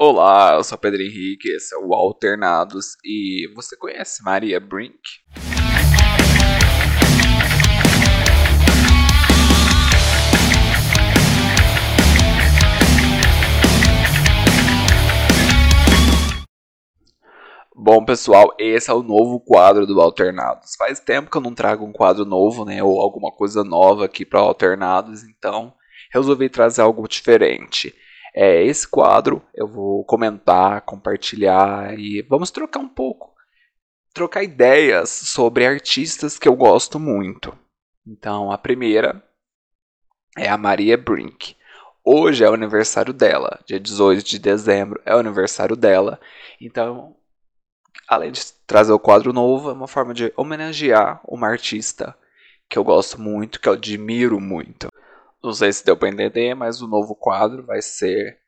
Olá, eu sou Pedro Henrique, esse é o Alternados e você conhece Maria Brink? Bom, pessoal, esse é o novo quadro do Alternados. Faz tempo que eu não trago um quadro novo, né, ou alguma coisa nova aqui para Alternados, então resolvi trazer algo diferente. É, esse quadro eu vou comentar, compartilhar e vamos trocar um pouco, trocar ideias sobre artistas que eu gosto muito. Então, a primeira é a Maria Brink. Hoje é o aniversário dela, dia 18 de dezembro é o aniversário dela. Então, além de trazer o quadro novo, é uma forma de homenagear uma artista que eu gosto muito, que eu admiro muito. Não sei se deu para entender, mas o novo quadro vai ser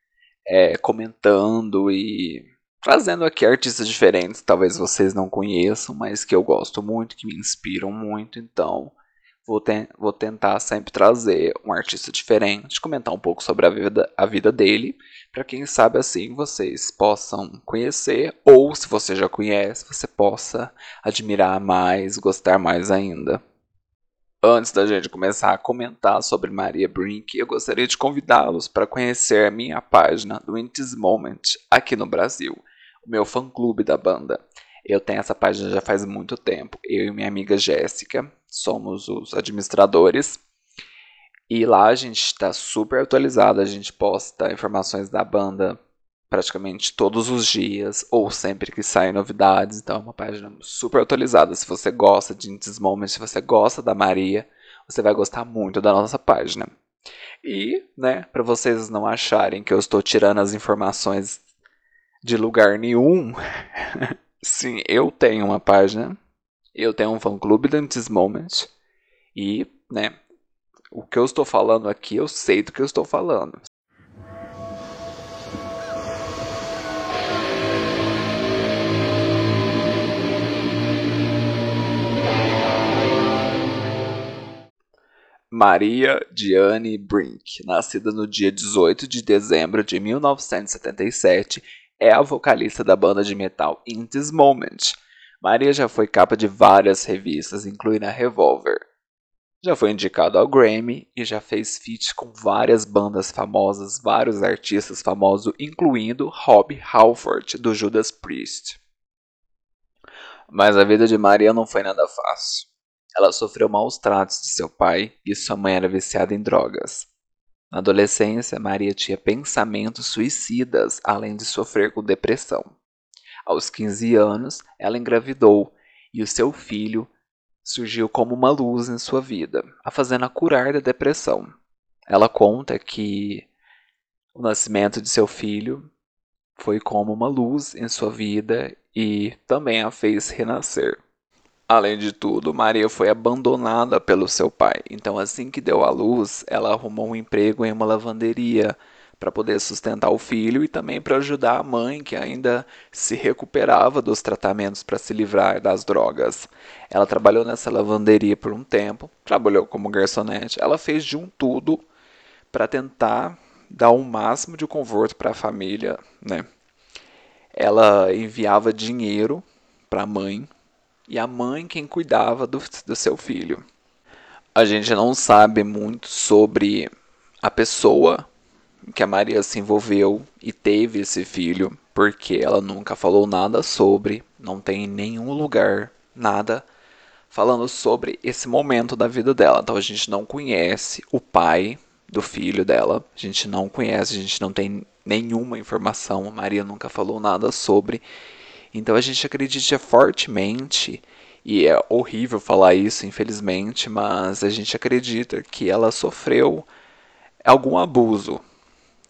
é, comentando e trazendo aqui artistas diferentes, talvez vocês não conheçam, mas que eu gosto muito, que me inspiram muito. Então, vou, te vou tentar sempre trazer um artista diferente, comentar um pouco sobre a vida, a vida dele, para quem sabe assim vocês possam conhecer, ou se você já conhece, você possa admirar mais, gostar mais ainda. Antes da gente começar a comentar sobre Maria Brink, eu gostaria de convidá-los para conhecer a minha página do In This Moment aqui no Brasil, o meu fã-clube da banda. Eu tenho essa página já faz muito tempo. Eu e minha amiga Jéssica somos os administradores. E lá a gente está super atualizado, a gente posta informações da banda praticamente todos os dias ou sempre que saem novidades. Então é uma página super atualizada. Se você gosta de Intis Moments, se você gosta da Maria, você vai gostar muito da nossa página. E, né, para vocês não acharem que eu estou tirando as informações de lugar nenhum, sim, eu tenho uma página, eu tenho um fã-clube da Intis Moment e, né, o que eu estou falando aqui, eu sei do que eu estou falando. Maria Diane Brink, nascida no dia 18 de dezembro de 1977, é a vocalista da banda de metal In This Moment. Maria já foi capa de várias revistas, incluindo a Revolver. Já foi indicado ao Grammy e já fez feat com várias bandas famosas, vários artistas famosos, incluindo Rob Halford, do Judas Priest. Mas a vida de Maria não foi nada fácil. Ela sofreu maus tratos de seu pai e sua mãe era viciada em drogas. Na adolescência, Maria tinha pensamentos suicidas, além de sofrer com depressão. Aos 15 anos, ela engravidou e o seu filho surgiu como uma luz em sua vida, a fazendo a curar da depressão. Ela conta que o nascimento de seu filho foi como uma luz em sua vida e também a fez renascer. Além de tudo, Maria foi abandonada pelo seu pai. Então, assim que deu à luz, ela arrumou um emprego em uma lavanderia para poder sustentar o filho e também para ajudar a mãe, que ainda se recuperava dos tratamentos para se livrar das drogas. Ela trabalhou nessa lavanderia por um tempo, trabalhou como garçonete. Ela fez de um tudo para tentar dar o um máximo de conforto para a família, né? Ela enviava dinheiro para a mãe e a mãe quem cuidava do, do seu filho. A gente não sabe muito sobre a pessoa que a Maria se envolveu e teve esse filho, porque ela nunca falou nada sobre, não tem nenhum lugar, nada falando sobre esse momento da vida dela. Então a gente não conhece o pai do filho dela, a gente não conhece, a gente não tem nenhuma informação, a Maria nunca falou nada sobre. Então a gente acredita fortemente, e é horrível falar isso, infelizmente, mas a gente acredita que ela sofreu algum abuso,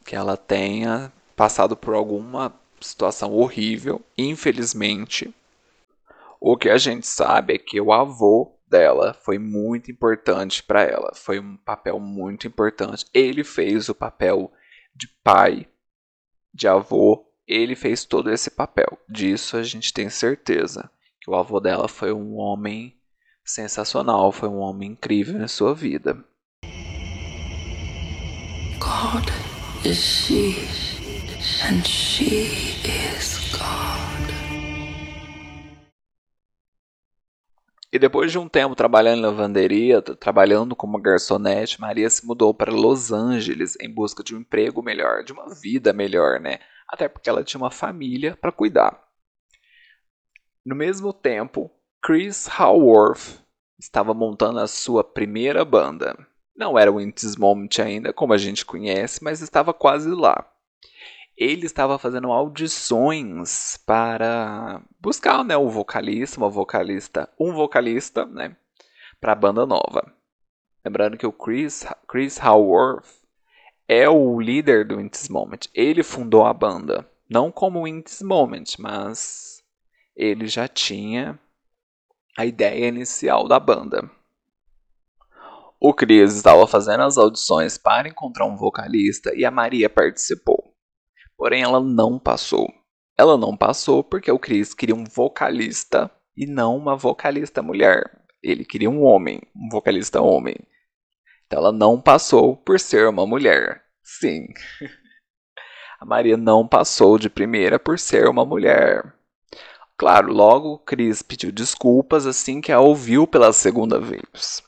que ela tenha passado por alguma situação horrível, infelizmente. O que a gente sabe é que o avô dela foi muito importante para ela, foi um papel muito importante. Ele fez o papel de pai, de avô ele fez todo esse papel. Disso a gente tem certeza. Que o avô dela foi um homem sensacional, foi um homem incrível em sua vida. God is she. And she is God. E depois de um tempo trabalhando em lavanderia, trabalhando como garçonete, Maria se mudou para Los Angeles em busca de um emprego melhor, de uma vida melhor, né? Até porque ela tinha uma família para cuidar. No mesmo tempo, Chris Haworth estava montando a sua primeira banda. Não era o Intis Moment ainda, como a gente conhece, mas estava quase lá ele estava fazendo audições para buscar né, um vocalista, uma vocalista, um vocalista, né, para a banda nova. Lembrando que o Chris, Chris Howarth é o líder do Intis Moment. Ele fundou a banda, não como Intis Moment, mas ele já tinha a ideia inicial da banda. O Chris estava fazendo as audições para encontrar um vocalista e a Maria participou. Porém, ela não passou. Ela não passou porque o Chris queria um vocalista e não uma vocalista mulher. Ele queria um homem, um vocalista homem. Então ela não passou por ser uma mulher. Sim. A Maria não passou de primeira por ser uma mulher. Claro, logo Chris pediu desculpas assim que a ouviu pela segunda vez.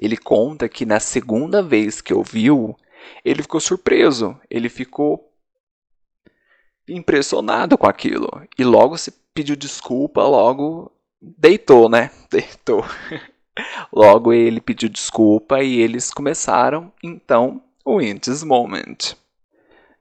Ele conta que na segunda vez que ouviu, ele ficou surpreso. Ele ficou impressionado com aquilo. E logo se pediu desculpa, logo deitou, né? Deitou. Logo ele pediu desculpa e eles começaram, então, o Intis Moment.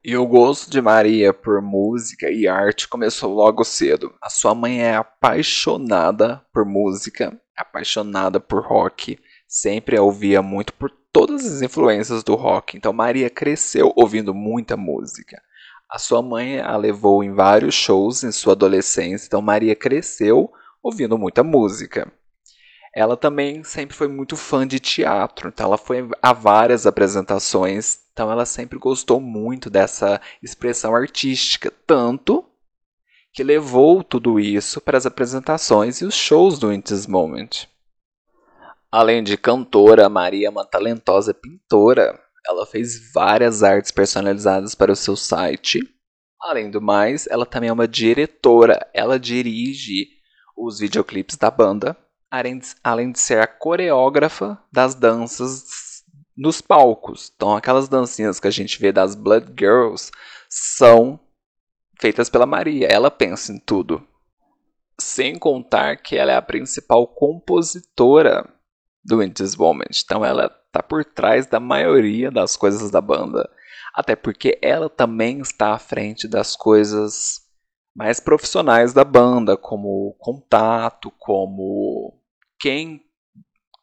E o gosto de Maria por música e arte começou logo cedo. A sua mãe é apaixonada por música, apaixonada por rock, sempre a ouvia muito por todas as influências do rock. Então Maria cresceu ouvindo muita música. A sua mãe a levou em vários shows em sua adolescência, então Maria cresceu ouvindo muita música. Ela também sempre foi muito fã de teatro, então ela foi a várias apresentações, então ela sempre gostou muito dessa expressão artística, tanto que levou tudo isso para as apresentações e os shows do In This Moment. Além de cantora, Maria é uma talentosa pintora. Ela fez várias artes personalizadas para o seu site. Além do mais, ela também é uma diretora. Ela dirige os videoclipes da banda, além de ser a coreógrafa das danças nos palcos. Então, aquelas dancinhas que a gente vê das Blood Girls são feitas pela Maria. Ela pensa em tudo. Sem contar que ela é a principal compositora do In This Moment. Então, ela está por trás da maioria das coisas da banda. Até porque ela também está à frente das coisas mais profissionais da banda, como contato, como quem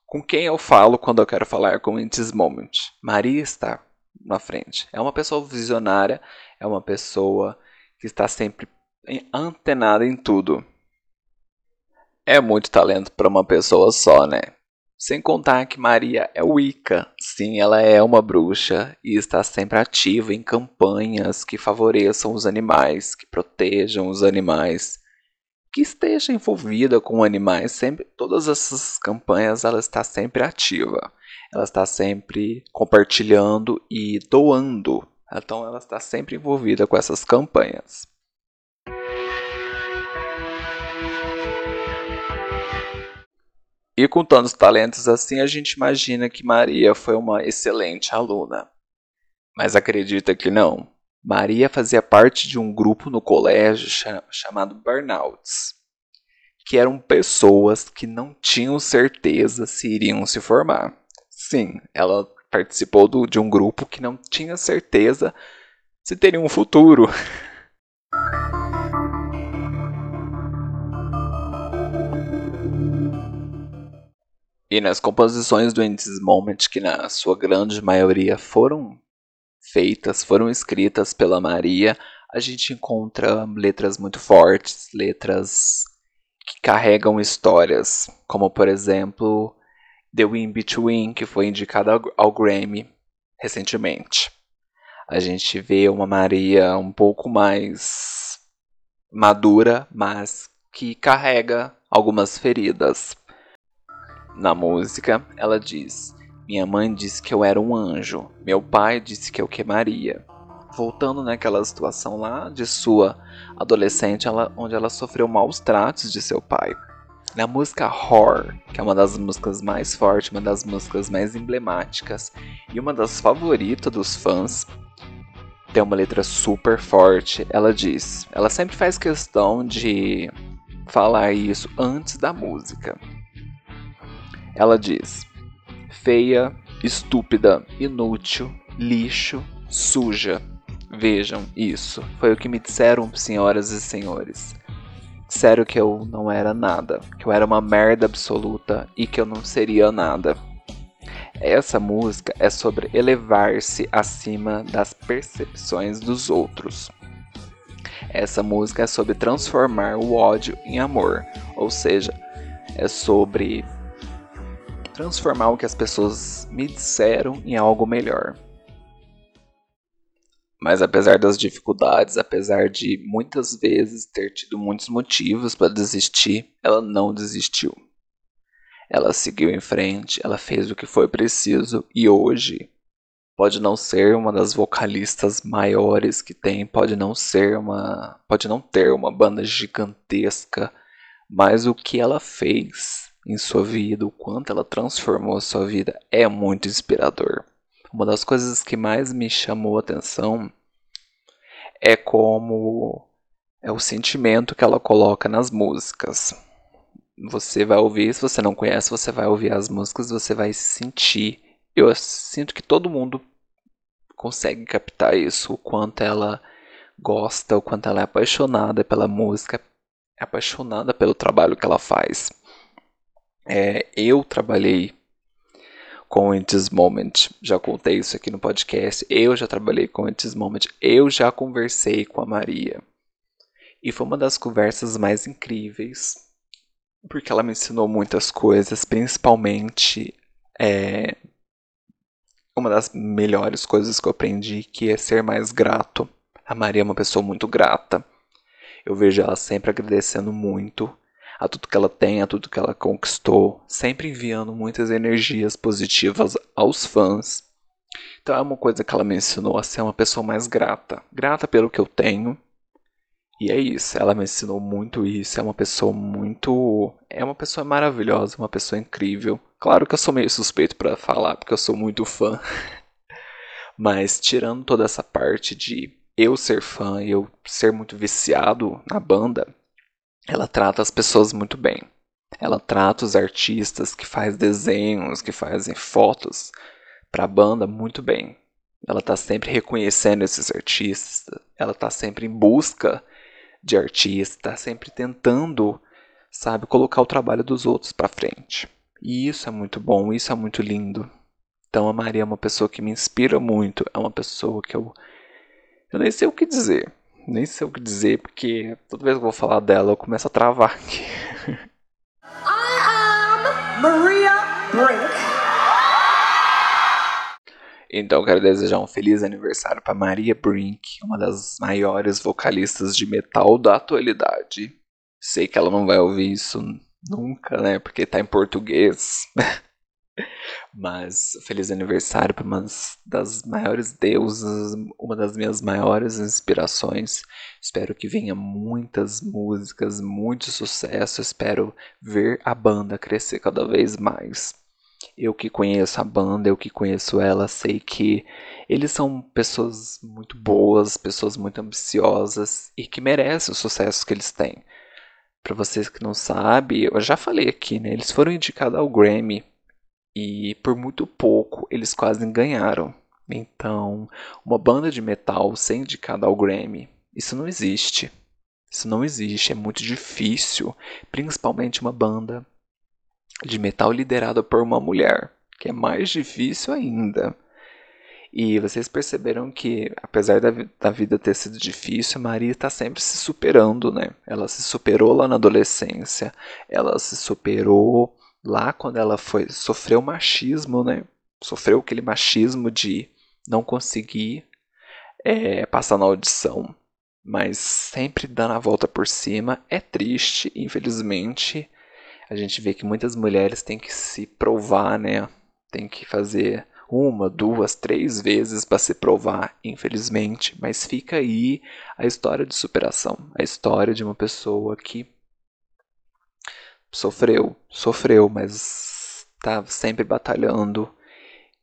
com quem eu falo quando eu quero falar com In This Moment. Maria está na frente. É uma pessoa visionária, é uma pessoa que está sempre antenada em tudo. É muito talento para uma pessoa só, né? Sem contar que Maria é Wicca. Sim, ela é uma bruxa e está sempre ativa em campanhas que favoreçam os animais, que protejam os animais, que esteja envolvida com animais. Sempre, todas essas campanhas ela está sempre ativa. Ela está sempre compartilhando e doando. Então ela está sempre envolvida com essas campanhas. E com tantos talentos assim, a gente imagina que Maria foi uma excelente aluna. Mas acredita que não. Maria fazia parte de um grupo no colégio chamado Burnouts, que eram pessoas que não tinham certeza se iriam se formar. Sim, ela participou do, de um grupo que não tinha certeza se teria um futuro. E nas composições do In This Moment, que na sua grande maioria foram feitas, foram escritas pela Maria, a gente encontra letras muito fortes, letras que carregam histórias, como por exemplo The Wind Between, que foi indicada ao Grammy recentemente. A gente vê uma Maria um pouco mais madura, mas que carrega algumas feridas. Na música, ela diz: Minha mãe disse que eu era um anjo, meu pai disse que eu queimaria. voltando naquela situação lá de sua adolescente, ela, onde ela sofreu maus tratos de seu pai. Na música Horror, que é uma das músicas mais fortes, uma das músicas mais emblemáticas e uma das favoritas dos fãs, tem uma letra super forte. Ela diz, ela sempre faz questão de falar isso antes da música. Ela diz: feia, estúpida, inútil, lixo, suja. Vejam isso. Foi o que me disseram, senhoras e senhores. Disseram que eu não era nada, que eu era uma merda absoluta e que eu não seria nada. Essa música é sobre elevar-se acima das percepções dos outros. Essa música é sobre transformar o ódio em amor, ou seja, é sobre transformar o que as pessoas me disseram em algo melhor. Mas apesar das dificuldades, apesar de muitas vezes ter tido muitos motivos para desistir, ela não desistiu. Ela seguiu em frente, ela fez o que foi preciso e hoje pode não ser uma das vocalistas maiores que tem, pode não ser uma, pode não ter uma banda gigantesca, mas o que ela fez em sua vida, o quanto ela transformou a sua vida é muito inspirador. Uma das coisas que mais me chamou a atenção é como é o sentimento que ela coloca nas músicas você vai ouvir, se você não conhece, você vai ouvir as músicas, você vai sentir. Eu sinto que todo mundo consegue captar isso, o quanto ela gosta, o quanto ela é apaixonada pela música, é apaixonada pelo trabalho que ela faz. É, eu trabalhei com In This Moment, já contei isso aqui no podcast. Eu já trabalhei com In This Moment, eu já conversei com a Maria. E foi uma das conversas mais incríveis porque ela me ensinou muitas coisas, principalmente é, uma das melhores coisas que eu aprendi, que é ser mais grato. A Maria é uma pessoa muito grata. Eu vejo ela sempre agradecendo muito a tudo que ela tem, a tudo que ela conquistou, sempre enviando muitas energias positivas aos fãs. Então é uma coisa que ela me ensinou a ser uma pessoa mais grata. Grata pelo que eu tenho, e é isso, ela me ensinou muito isso. É uma pessoa muito. É uma pessoa maravilhosa, uma pessoa incrível. Claro que eu sou meio suspeito para falar, porque eu sou muito fã. Mas tirando toda essa parte de eu ser fã e eu ser muito viciado na banda, ela trata as pessoas muito bem. Ela trata os artistas que fazem desenhos, que fazem fotos para a banda muito bem. Ela está sempre reconhecendo esses artistas, ela está sempre em busca de artista, sempre tentando, sabe, colocar o trabalho dos outros para frente. E isso é muito bom, isso é muito lindo. Então a Maria é uma pessoa que me inspira muito, é uma pessoa que eu eu nem sei o que dizer. Nem sei o que dizer, porque toda vez que eu vou falar dela, eu começo a travar aqui. I am Maria Brink. Então quero desejar um feliz aniversário para Maria Brink, uma das maiores vocalistas de metal da atualidade. Sei que ela não vai ouvir isso nunca, né? Porque tá em português. Mas feliz aniversário para uma das maiores deusas, uma das minhas maiores inspirações. Espero que venha muitas músicas, muito sucesso. Espero ver a banda crescer cada vez mais. Eu que conheço a banda, eu que conheço ela, sei que eles são pessoas muito boas, pessoas muito ambiciosas e que merecem o sucesso que eles têm. Para vocês que não sabem, eu já falei aqui, né? Eles foram indicados ao Grammy e por muito pouco eles quase ganharam. Então, uma banda de metal ser indicada ao Grammy, isso não existe. Isso não existe, é muito difícil, principalmente uma banda de metal liderada por uma mulher, que é mais difícil ainda. E vocês perceberam que, apesar da, da vida ter sido difícil, a Maria está sempre se superando, né? Ela se superou lá na adolescência, ela se superou lá quando ela foi sofreu machismo, né? Sofreu aquele machismo de não conseguir é, passar na audição, mas sempre dando a volta por cima. É triste, infelizmente, a gente vê que muitas mulheres têm que se provar, né? Tem que fazer uma, duas, três vezes para se provar, infelizmente, mas fica aí a história de superação, a história de uma pessoa que sofreu, sofreu, mas tá sempre batalhando.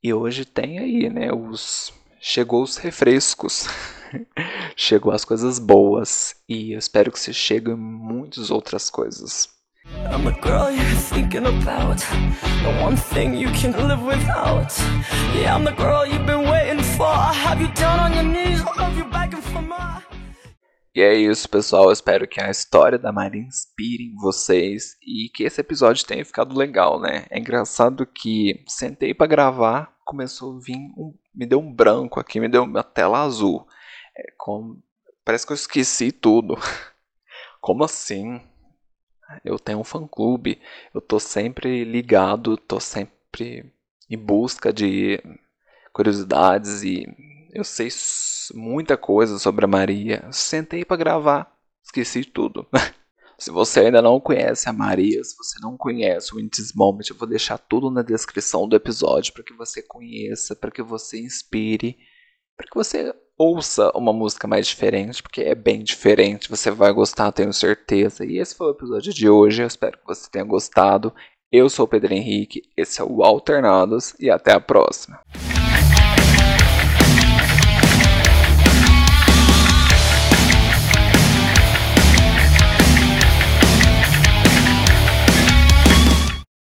E hoje tem aí, né, os chegou os refrescos. chegou as coisas boas e eu espero que se cheguem muitas outras coisas. I'm girl you're thinking about The one thing you can live without Yeah, I'm the girl you've been waiting for have you down on your knees, I love you more e é isso, pessoal. Eu espero que a história da Maria inspire vocês e que esse episódio tenha ficado legal, né? É engraçado que sentei para gravar, começou a vir um, me deu um branco aqui, me deu uma tela azul. É, com, parece que eu esqueci tudo. Como assim? Eu tenho um fã-clube, eu tô sempre ligado, tô sempre em busca de curiosidades e eu sei muita coisa sobre a Maria. Sentei para gravar, esqueci tudo. se você ainda não conhece a Maria, se você não conhece o In This Moment, eu vou deixar tudo na descrição do episódio para que você conheça, para que você inspire, para que você ouça uma música mais diferente, porque é bem diferente, você vai gostar, tenho certeza. E esse foi o episódio de hoje, eu espero que você tenha gostado. Eu sou o Pedro Henrique, esse é o Alternados e até a próxima.